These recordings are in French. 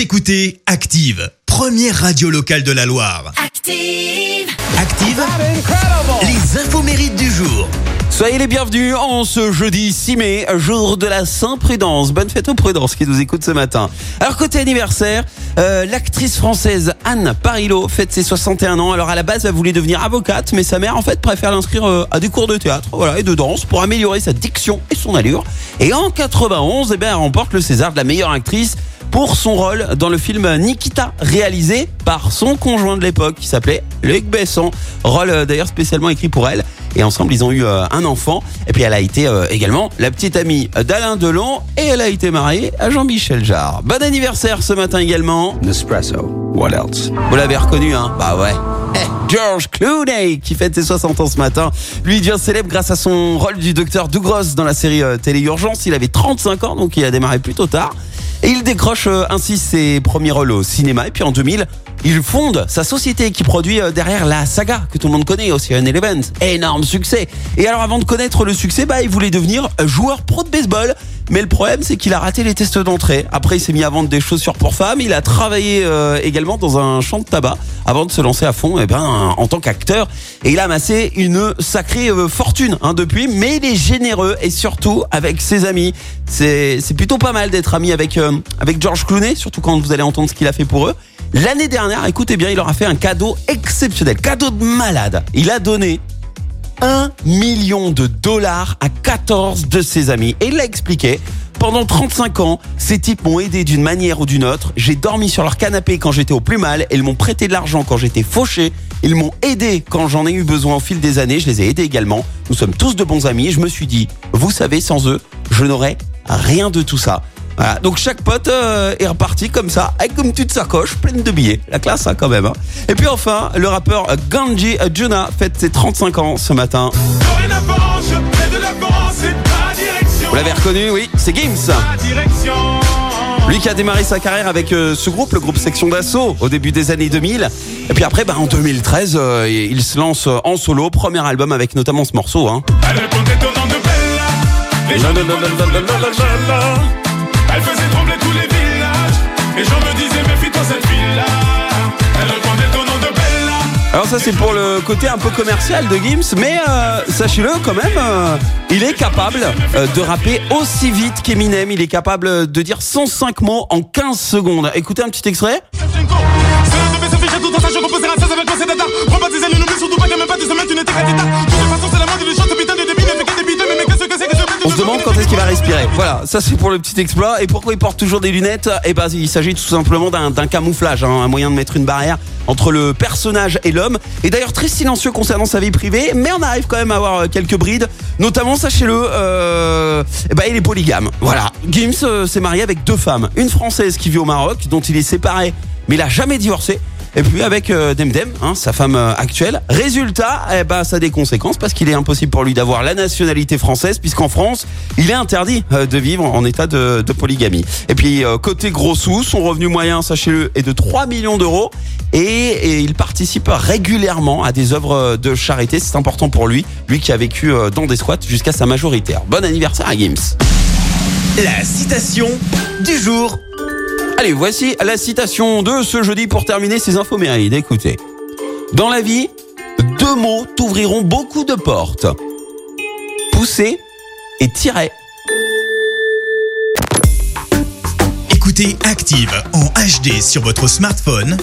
Vous écoutez Active, première radio locale de la Loire. Active. Active, les infos mérites du jour. Soyez les bienvenus en ce jeudi 6 mai, jour de la Saint-Prudence. Bonne fête aux Prudence qui nous écoute ce matin. Alors côté anniversaire, euh, l'actrice française Anne Parillo fête ses 61 ans. Alors à la base, elle voulait devenir avocate, mais sa mère en fait préfère l'inscrire euh, à des cours de théâtre voilà, et de danse pour améliorer sa diction et son allure. Et en 91, eh bien, elle remporte le César de la meilleure actrice pour son rôle dans le film Nikita, réalisé par son conjoint de l'époque qui s'appelait Luc Besson. Rôle euh, d'ailleurs spécialement écrit pour elle. Et ensemble, ils ont eu euh, un enfant. Et puis, elle a été euh, également la petite amie d'Alain Delon. Et elle a été mariée à Jean-Michel Jarre. Bon anniversaire ce matin également. Nespresso. What else? Vous l'avez reconnu, hein? Bah ouais. Eh, George Clooney qui fête ses 60 ans ce matin. Lui il devient célèbre grâce à son rôle du docteur Douglas dans la série Télé Urgence. Il avait 35 ans, donc il a démarré plutôt tard. Et il décroche euh, ainsi ses premiers rôles au cinéma. Et puis en 2000, il fonde sa société qui produit euh, derrière la saga que tout le monde connaît, Ocean Eleven. Énorme succès. Et alors avant de connaître le succès, bah, il voulait devenir joueur pro de baseball. Mais le problème, c'est qu'il a raté les tests d'entrée. Après, il s'est mis à vendre des chaussures pour femmes. Il a travaillé euh, également dans un champ de tabac avant de se lancer à fond eh ben, en tant qu'acteur. Et il a amassé une sacrée euh, fortune hein, depuis. Mais il est généreux et surtout avec ses amis. C'est c'est plutôt pas mal d'être ami avec, avec George Clooney, surtout quand vous allez entendre ce qu'il a fait pour eux. L'année dernière, écoutez bien, il leur a fait un cadeau exceptionnel, cadeau de malade. Il a donné 1 million de dollars à 14 de ses amis. Et il l'a expliqué. Pendant 35 ans, ces types m'ont aidé d'une manière ou d'une autre. J'ai dormi sur leur canapé quand j'étais au plus mal. Ils m'ont prêté de l'argent quand j'étais fauché. Ils m'ont aidé quand j'en ai eu besoin au fil des années. Je les ai aidés également. Nous sommes tous de bons amis. Je me suis dit, vous savez, sans eux, je n'aurais rien de tout ça. Voilà. Donc chaque pote euh, est reparti comme ça, avec une petite sacoche pleine de billets. La classe hein, quand même. hein. Et puis enfin, le rappeur Ganji Juna fête ses 35 ans ce matin. Vous l'avez reconnu, oui, c'est Gims. Lui qui a démarré sa carrière avec euh, ce groupe, le groupe Section d'Assaut, au début des années 2000. Et puis après, bah, en 2013, euh, il se lance en solo, premier album avec notamment ce morceau. Hein. Elle faisait trembler tous les villages. Les gens me disaient, méfie-toi cette fille-là. Elle répondait au nom de Bella. Alors ça c'est pour le côté un peu commercial de Gims, mais euh, sachez-le quand même, euh, il est capable euh, de rapper aussi vite qu'Eminem, il est capable de dire 105 mots en 15 secondes. Écoutez un petit extrait. Voilà, ça c'est pour le petit exploit. Et pourquoi il porte toujours des lunettes? Eh ben, il s'agit tout simplement d'un d'un camouflage, hein, un moyen de mettre une barrière entre le personnage et l'homme. Et d'ailleurs très silencieux concernant sa vie privée, mais on arrive quand même à avoir euh, quelques brides. Notamment, sachez-le, euh, eh ben, il est polygame. Voilà, Gims euh, s'est marié avec deux femmes, une française qui vit au Maroc, dont il est séparé, mais il a jamais divorcé. Et puis avec euh, Demdem, hein, sa femme euh, actuelle. Résultat, eh ben, ça a des conséquences parce qu'il est impossible pour lui d'avoir la nationalité française puisqu'en France, il est interdit euh, de vivre en état de, polygamie. Et puis euh, côté gros sous, son revenu moyen, sachez-le, est de 3 millions d'euros et, il participe régulièrement à des œuvres de charité. C'est important pour lui, lui qui a vécu dans des squats jusqu'à sa majoritaire. Bon anniversaire à Gims. La citation du jour. Allez, voici la citation de ce jeudi pour terminer ces infos mérides. Écoutez. Dans la vie, deux mots t'ouvriront beaucoup de portes. Pousser et tirer. Écoutez Active en HD sur votre smartphone,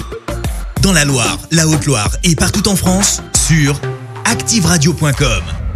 dans la Loire, la Haute-Loire et partout en France, sur activeradio.com.